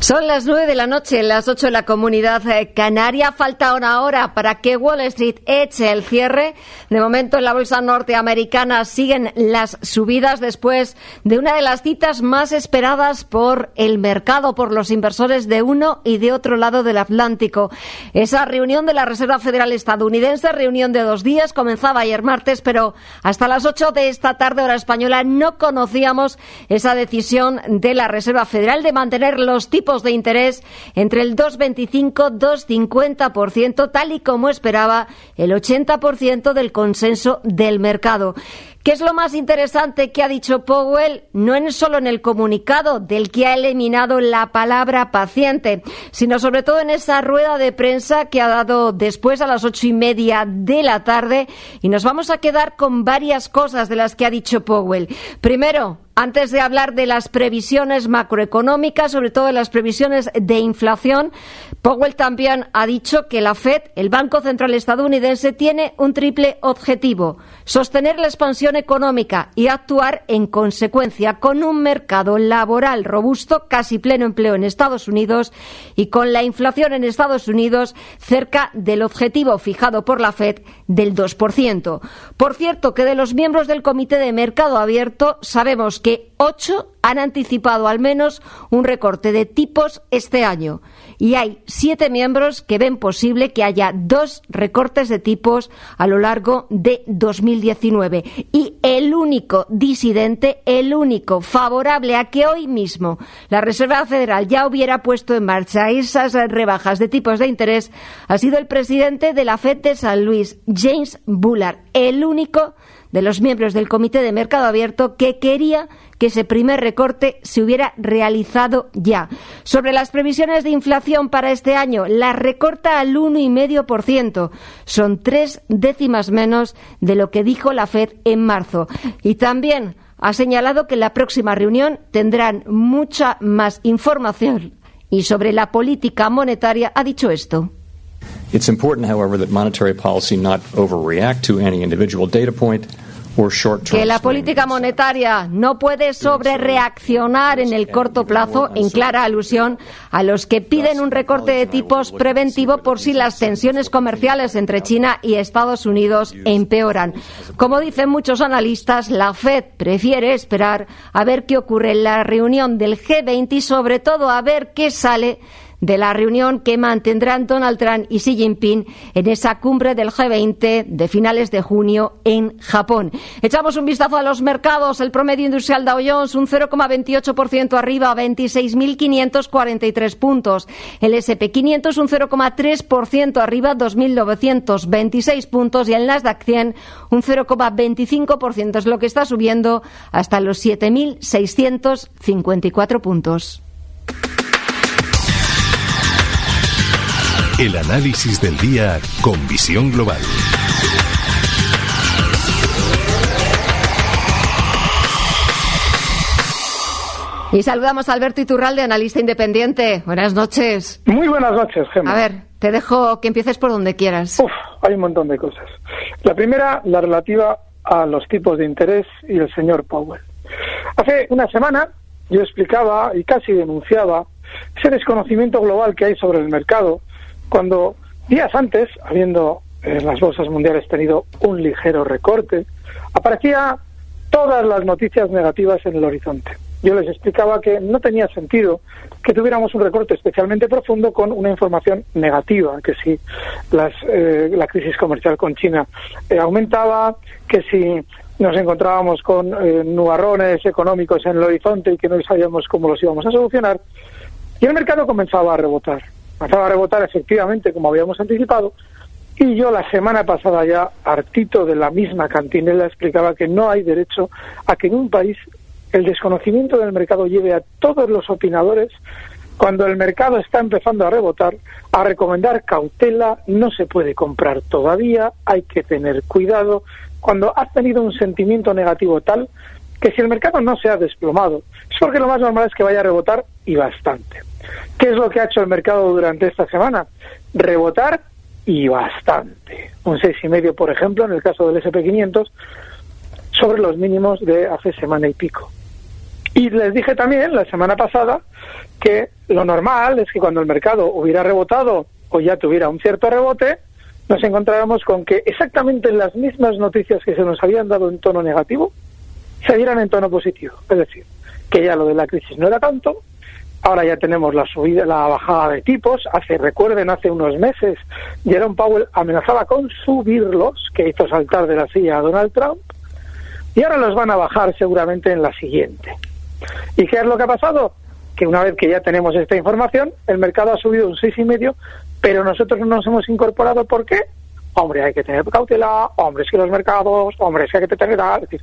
Son las nueve de la noche, las ocho en la comunidad eh, canaria. Falta una hora para que Wall Street eche el cierre. De momento en la bolsa norteamericana siguen las subidas después de una de las citas más esperadas por el mercado, por los inversores de uno y de otro lado del Atlántico. Esa reunión de la Reserva Federal estadounidense, reunión de dos días, comenzaba ayer martes, pero hasta las ocho de esta tarde hora española no conocíamos esa decisión de la Reserva Federal de mantener los tipos de interés entre el 2,25-2,50%, tal y como esperaba el 80% del consenso del mercado. ¿Qué es lo más interesante que ha dicho Powell? No es solo en el comunicado del que ha eliminado la palabra paciente, sino sobre todo en esa rueda de prensa que ha dado después a las ocho y media de la tarde. Y nos vamos a quedar con varias cosas de las que ha dicho Powell. Primero, antes de hablar de las previsiones macroeconómicas, sobre todo de las previsiones de inflación, Powell también ha dicho que la Fed, el Banco Central estadounidense, tiene un triple objetivo sostener la expansión económica y actuar en consecuencia con un mercado laboral robusto, casi pleno empleo en Estados Unidos y con la inflación en Estados Unidos cerca del objetivo fijado por la Fed del 2%. Por cierto, que de los miembros del Comité de Mercado Abierto sabemos que ocho han anticipado al menos un recorte de tipos este año. Y hay siete miembros que ven posible que haya dos recortes de tipos a lo largo de 2019 y el único disidente, el único favorable a que hoy mismo la Reserva Federal ya hubiera puesto en marcha esas rebajas de tipos de interés ha sido el presidente de la Fed de San Luis, James Bullard, el único de los miembros del Comité de Mercado Abierto que quería que ese primer recorte se hubiera realizado ya. Sobre las previsiones de inflación para este año, las recorta al 1,5%. Son tres décimas menos de lo que dijo la Fed en marzo. Y también ha señalado que en la próxima reunión tendrán mucha más información. Y sobre la política monetaria ha dicho esto. It's important, however, that monetary policy not overreact to any individual data point que la política monetaria no puede sobrereaccionar en el corto plazo, en clara alusión a los que piden un recorte de tipos preventivo por si las tensiones comerciales entre China y Estados Unidos empeoran. Como dicen muchos analistas, la Fed prefiere esperar a ver qué ocurre en la reunión del G20 y sobre todo a ver qué sale de la reunión que mantendrán Donald Trump y Xi Jinping en esa cumbre del G20 de finales de junio en Japón. Echamos un vistazo a los mercados. El promedio industrial Dow Jones un 0,28% arriba a 26.543 puntos. El S&P 500 un 0,3% arriba a 2.926 puntos y el Nasdaq 100 un 0,25% es lo que está subiendo hasta los 7.654 puntos. El análisis del día con visión global. Y saludamos a Alberto Iturralde, analista independiente. Buenas noches. Muy buenas noches, Gemma. A ver, te dejo que empieces por donde quieras. Uf, hay un montón de cosas. La primera, la relativa a los tipos de interés y el señor Powell. Hace una semana yo explicaba y casi denunciaba ese desconocimiento global que hay sobre el mercado cuando días antes, habiendo en las bolsas mundiales tenido un ligero recorte, aparecía todas las noticias negativas en el horizonte. Yo les explicaba que no tenía sentido que tuviéramos un recorte especialmente profundo con una información negativa, que si las, eh, la crisis comercial con China eh, aumentaba, que si nos encontrábamos con eh, nubarrones económicos en el horizonte y que no sabíamos cómo los íbamos a solucionar, y el mercado comenzaba a rebotar empezaba a rebotar efectivamente como habíamos anticipado y yo la semana pasada ya, hartito de la misma cantinela, explicaba que no hay derecho a que en un país el desconocimiento del mercado lleve a todos los opinadores, cuando el mercado está empezando a rebotar, a recomendar cautela, no se puede comprar todavía, hay que tener cuidado. Cuando has tenido un sentimiento negativo tal que si el mercado no se ha desplomado, es porque lo más normal es que vaya a rebotar y bastante. ¿Qué es lo que ha hecho el mercado durante esta semana? Rebotar y bastante. Un seis y medio, por ejemplo, en el caso del SP500, sobre los mínimos de hace semana y pico. Y les dije también la semana pasada que lo normal es que cuando el mercado hubiera rebotado o ya tuviera un cierto rebote, nos encontráramos con que exactamente las mismas noticias que se nos habían dado en tono negativo se dieran en tono positivo. Es decir, que ya lo de la crisis no era tanto, ahora ya tenemos la subida, la bajada de tipos. Hace, recuerden, hace unos meses Jerome Powell amenazaba con subirlos, que hizo saltar de la silla a Donald Trump, y ahora los van a bajar seguramente en la siguiente. ¿Y qué es lo que ha pasado? Que una vez que ya tenemos esta información, el mercado ha subido un seis y medio, pero nosotros no nos hemos incorporado. ¿Por qué? Hombre, hay que tener cautela, hombre, es que los mercados, hombre, es que hay que tener... Es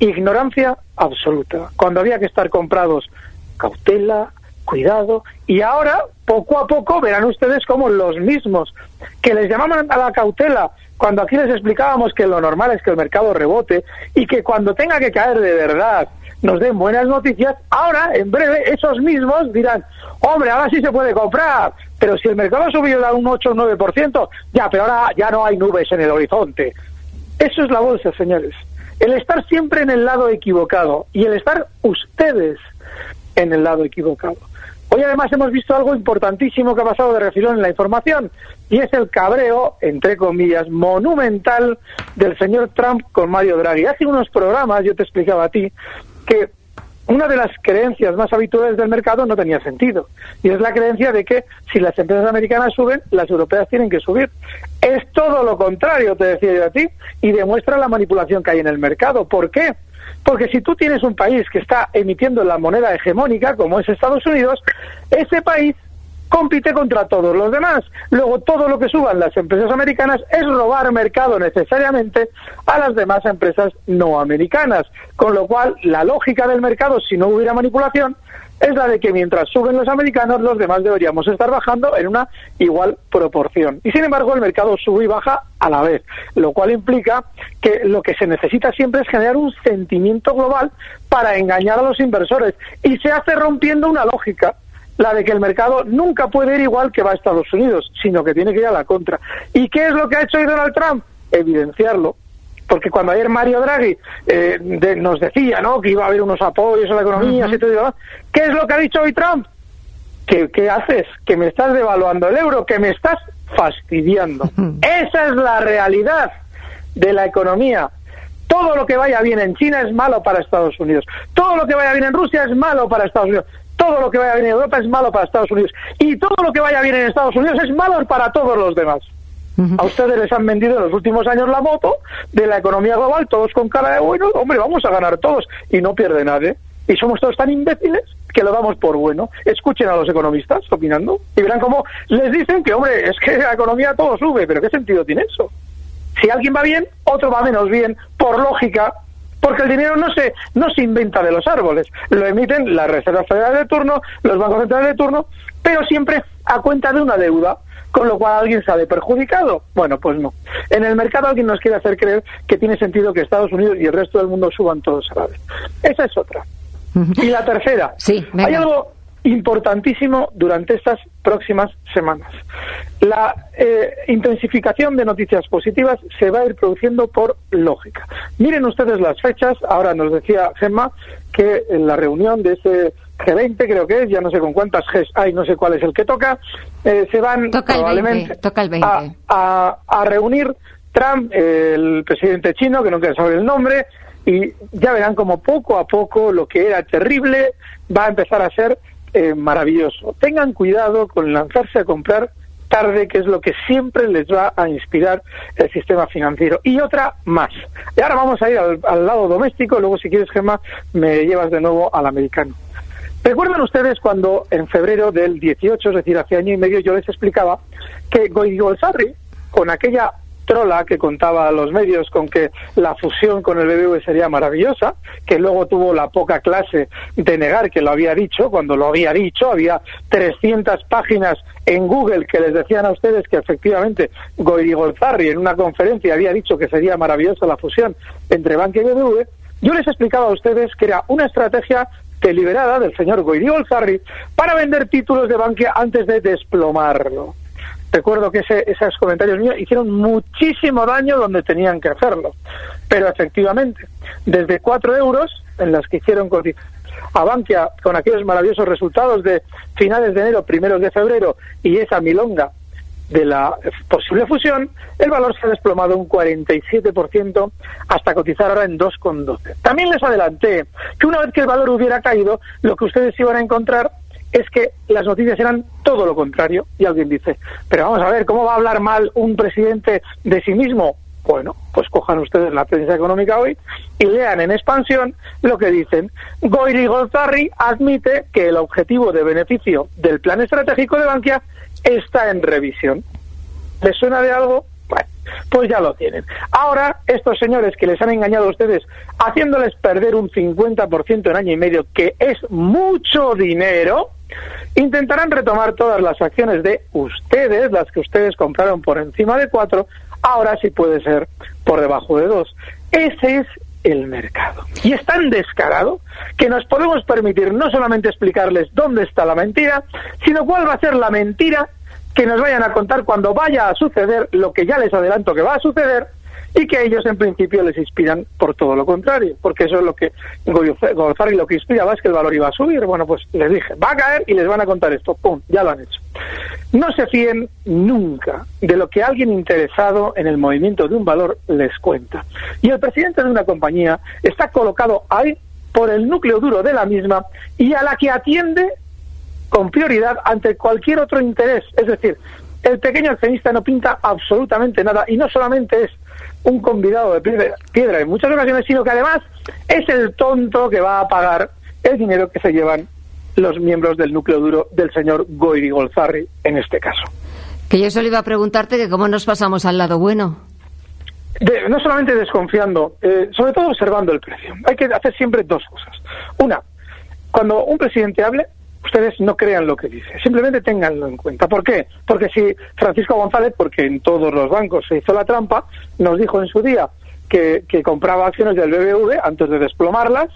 ignorancia absoluta. Cuando había que estar comprados, cautela, cuidado, y ahora, poco a poco, verán ustedes como los mismos que les llamaban a la cautela cuando aquí les explicábamos que lo normal es que el mercado rebote y que cuando tenga que caer de verdad nos den buenas noticias, ahora, en breve, esos mismos dirán, hombre, ahora sí se puede comprar, pero si el mercado ha subido a un 8 o 9%, ya, pero ahora ya no hay nubes en el horizonte. Eso es la bolsa, señores. El estar siempre en el lado equivocado y el estar ustedes en el lado equivocado. Hoy además hemos visto algo importantísimo que ha pasado de refilón en la información y es el cabreo, entre comillas, monumental del señor Trump con Mario Draghi. Hace unos programas yo te explicaba a ti que una de las creencias más habituales del mercado no tenía sentido. Y es la creencia de que si las empresas americanas suben, las europeas tienen que subir. Es todo lo contrario, te decía yo a ti, y demuestra la manipulación que hay en el mercado. ¿Por qué? Porque si tú tienes un país que está emitiendo la moneda hegemónica, como es Estados Unidos, ese país compite contra todos los demás. Luego, todo lo que suban las empresas americanas es robar mercado necesariamente a las demás empresas no americanas. Con lo cual, la lógica del mercado, si no hubiera manipulación, es la de que mientras suben los americanos, los demás deberíamos estar bajando en una igual proporción. Y sin embargo, el mercado sube y baja a la vez, lo cual implica que lo que se necesita siempre es generar un sentimiento global para engañar a los inversores. Y se hace rompiendo una lógica la de que el mercado nunca puede ir igual que va a Estados Unidos, sino que tiene que ir a la contra. ¿Y qué es lo que ha hecho Donald Trump? Evidenciarlo porque cuando ayer Mario Draghi eh, nos decía ¿no? que iba a haber unos apoyos a la economía, ¿qué es lo que ha dicho hoy Trump? ¿Qué, ¿Qué haces? Que me estás devaluando el euro, que me estás fastidiando. Esa es la realidad de la economía. Todo lo que vaya bien en China es malo para Estados Unidos. Todo lo que vaya bien en Rusia es malo para Estados Unidos. Todo lo que vaya bien en Europa es malo para Estados Unidos. Y todo lo que vaya bien en Estados Unidos es malo para todos los demás. A ustedes les han vendido en los últimos años la moto de la economía global, todos con cara de bueno, hombre, vamos a ganar todos y no pierde nadie. Y somos todos tan imbéciles que lo damos por bueno. Escuchen a los economistas opinando y verán cómo les dicen que, hombre, es que la economía todo sube, pero ¿qué sentido tiene eso? Si alguien va bien, otro va menos bien, por lógica, porque el dinero no se, no se inventa de los árboles, lo emiten las reservas federales de turno, los bancos centrales de turno, pero siempre a cuenta de una deuda con lo cual alguien sale perjudicado. Bueno, pues no. En el mercado alguien nos quiere hacer creer que tiene sentido que Estados Unidos y el resto del mundo suban todos a la vez. Esa es otra. Y la tercera. Sí, Hay algo importantísimo durante estas próximas semanas. La eh, intensificación de noticias positivas se va a ir produciendo por lógica. Miren ustedes las fechas. Ahora nos decía Gemma que en la reunión de ese G20 creo que es, ya no sé con cuántas Gs hay, no sé cuál es el que toca, eh, se van probablemente A, a, reunir Trump, el presidente chino, que no quiere saber el nombre, y ya verán como poco a poco lo que era terrible va a empezar a ser eh, maravilloso. Tengan cuidado con lanzarse a comprar tarde, que es lo que siempre les va a inspirar el sistema financiero. Y otra más. Y ahora vamos a ir al, al lado doméstico, luego si quieres, Gemma, me llevas de nuevo al americano. ¿Recuerdan ustedes cuando en febrero del 18, es decir, hace año y medio, yo les explicaba que Goigolzarri, con aquella trola que contaba a los medios con que la fusión con el BBV sería maravillosa, que luego tuvo la poca clase de negar que lo había dicho, cuando lo había dicho, había 300 páginas en Google que les decían a ustedes que efectivamente Goigolzarri en una conferencia había dicho que sería maravillosa la fusión entre Banca y BBV, Yo les explicaba a ustedes que era una estrategia deliberada del señor Goyri Olzarri para vender títulos de Bankia antes de desplomarlo. Recuerdo que ese, esos comentarios míos hicieron muchísimo daño donde tenían que hacerlo. Pero efectivamente, desde cuatro euros en las que hicieron a Bankia con aquellos maravillosos resultados de finales de enero, primeros de febrero y esa milonga de la posible fusión, el valor se ha desplomado un 47% hasta cotizar ahora en 2,12. También les adelanté que una vez que el valor hubiera caído, lo que ustedes iban a encontrar es que las noticias eran todo lo contrario. Y alguien dice, pero vamos a ver, ¿cómo va a hablar mal un presidente de sí mismo? Bueno, pues cojan ustedes la prensa económica hoy y lean en expansión lo que dicen. Goyri Golzarri admite que el objetivo de beneficio del plan estratégico de Bankia está en revisión. ¿Les suena de algo? Bueno, pues ya lo tienen. Ahora, estos señores que les han engañado a ustedes, haciéndoles perder un 50% en año y medio, que es mucho dinero, intentarán retomar todas las acciones de ustedes, las que ustedes compraron por encima de cuatro, ahora sí puede ser por debajo de dos. Ese es el mercado. Y es tan descarado que nos podemos permitir no solamente explicarles dónde está la mentira, sino cuál va a ser la mentira que nos vayan a contar cuando vaya a suceder lo que ya les adelanto que va a suceder y que ellos en principio les inspiran por todo lo contrario, porque eso es lo que y lo que inspiraba es que el valor iba a subir. Bueno, pues les dije, va a caer y les van a contar esto. ¡Pum! Ya lo han hecho. No se fíen nunca de lo que alguien interesado en el movimiento de un valor les cuenta. Y el presidente de una compañía está colocado ahí por el núcleo duro de la misma y a la que atiende con prioridad ante cualquier otro interés. Es decir, el pequeño accionista no pinta absolutamente nada y no solamente es un convidado de piedra en muchas ocasiones, sino que además es el tonto que va a pagar el dinero que se llevan los miembros del núcleo duro del señor Goiri Golzarri en este caso. Que yo solo iba a preguntarte que cómo nos pasamos al lado bueno. no solamente desconfiando, eh, sobre todo observando el precio. Hay que hacer siempre dos cosas. Una, cuando un presidente hable, ustedes no crean lo que dice, simplemente ténganlo en cuenta. ¿Por qué? Porque si Francisco González, porque en todos los bancos se hizo la trampa, nos dijo en su día que, compraba acciones del BBV antes de desplomarlas,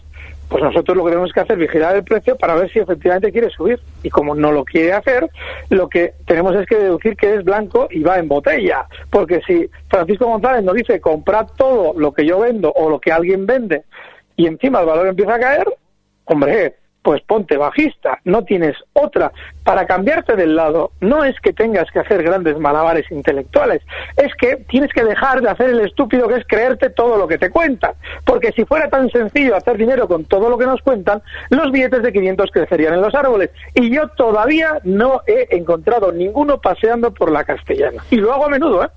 pues nosotros lo que tenemos que hacer es vigilar el precio para ver si efectivamente quiere subir. Y como no lo quiere hacer, lo que tenemos es que deducir que es blanco y va en botella. Porque si Francisco González nos dice comprar todo lo que yo vendo o lo que alguien vende y encima el valor empieza a caer, hombre, pues ponte bajista, no tienes otra. Para cambiarte del lado no es que tengas que hacer grandes malabares intelectuales, es que tienes que dejar de hacer el estúpido que es creerte todo lo que te cuentan. Porque si fuera tan sencillo hacer dinero con todo lo que nos cuentan, los billetes de 500 crecerían en los árboles. Y yo todavía no he encontrado ninguno paseando por la castellana. Y lo hago a menudo, ¿eh?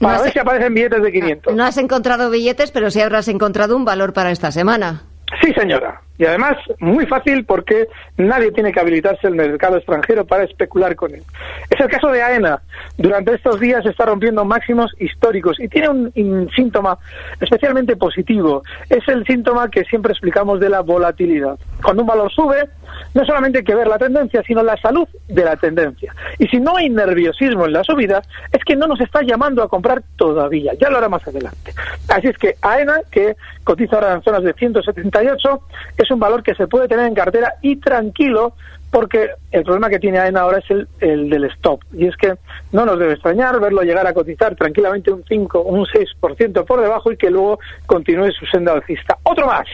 Para ver si aparecen billetes de 500. No has encontrado billetes, pero sí habrás encontrado un valor para esta semana. Sí, señora. Y además, muy fácil porque nadie tiene que habilitarse el mercado extranjero para especular con él. Es el caso de AENA. Durante estos días está rompiendo máximos históricos y tiene un, síntoma especialmente positivo. Es el síntoma que siempre explicamos de la volatilidad. Cuando un valor sube, no solamente hay que ver la tendencia, sino la salud de la tendencia. Y si no hay nerviosismo en la subida, es que no nos está llamando a comprar todavía. Ya lo hará más adelante. Así es que AENA, que cotiza ahora en zonas de 178, es un valor que se puede tener en cartera y tranquilo porque el problema que tiene AENA ahora es el, el, del stop. Y es que no nos debe extrañar verlo llegar a cotizar tranquilamente un 5 un 6% por debajo y que luego continúe su senda alcista. Otro más.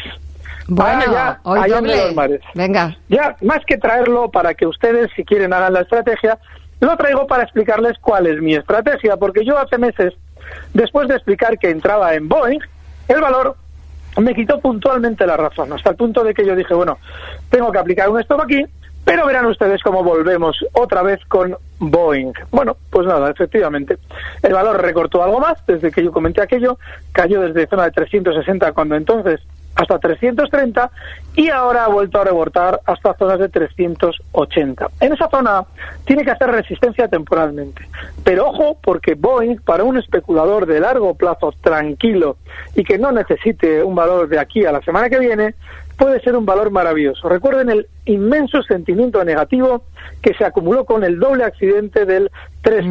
Bueno, ya, hoy doble. mares. Venga. Ya, más que traerlo para que ustedes, si quieren, hagan la estrategia, lo traigo para explicarles cuál es mi estrategia, porque yo hace meses, después de explicar que entraba en Boeing, el valor me quitó puntualmente la razón, hasta el punto de que yo dije, bueno, tengo que aplicar un stop aquí, pero verán ustedes cómo volvemos otra vez con Boeing. Bueno, pues nada, efectivamente. El valor recortó algo más desde que yo comenté aquello, cayó desde zona de 360 cuando entonces hasta 330 y ahora ha vuelto a rebotar hasta zonas de 380. En esa zona tiene que hacer resistencia temporalmente. Pero ojo, porque Boeing, para un especulador de largo plazo tranquilo y que no necesite un valor de aquí a la semana que viene, puede ser un valor maravilloso. Recuerden el inmenso sentimiento negativo que se acumuló con el doble accidente del 3,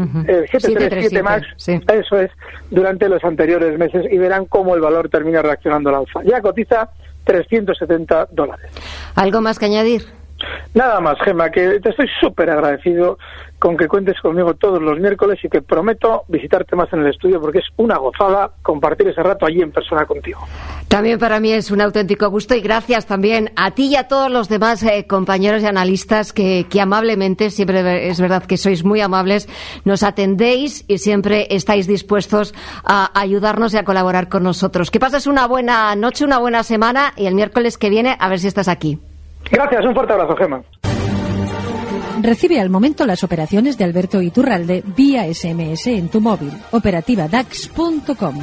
737 MAX, eso es, durante los anteriores meses y verán cómo el valor termina reaccionando al alza. Ya cotiza 370 dólares. ¿Algo más que añadir? Nada más, Gema, que te estoy súper agradecido con que cuentes conmigo todos los miércoles y que prometo visitarte más en el estudio porque es una gozada compartir ese rato allí en persona contigo. También para mí es un auténtico gusto y gracias también a ti y a todos los demás eh, compañeros y analistas que, que amablemente, siempre es verdad que sois muy amables, nos atendéis y siempre estáis dispuestos a ayudarnos y a colaborar con nosotros. Que pases una buena noche, una buena semana y el miércoles que viene a ver si estás aquí. Gracias, un fuerte abrazo, Gema. Recibe al momento las operaciones de Alberto Iturralde vía SMS en tu móvil. Operativa DAX.com.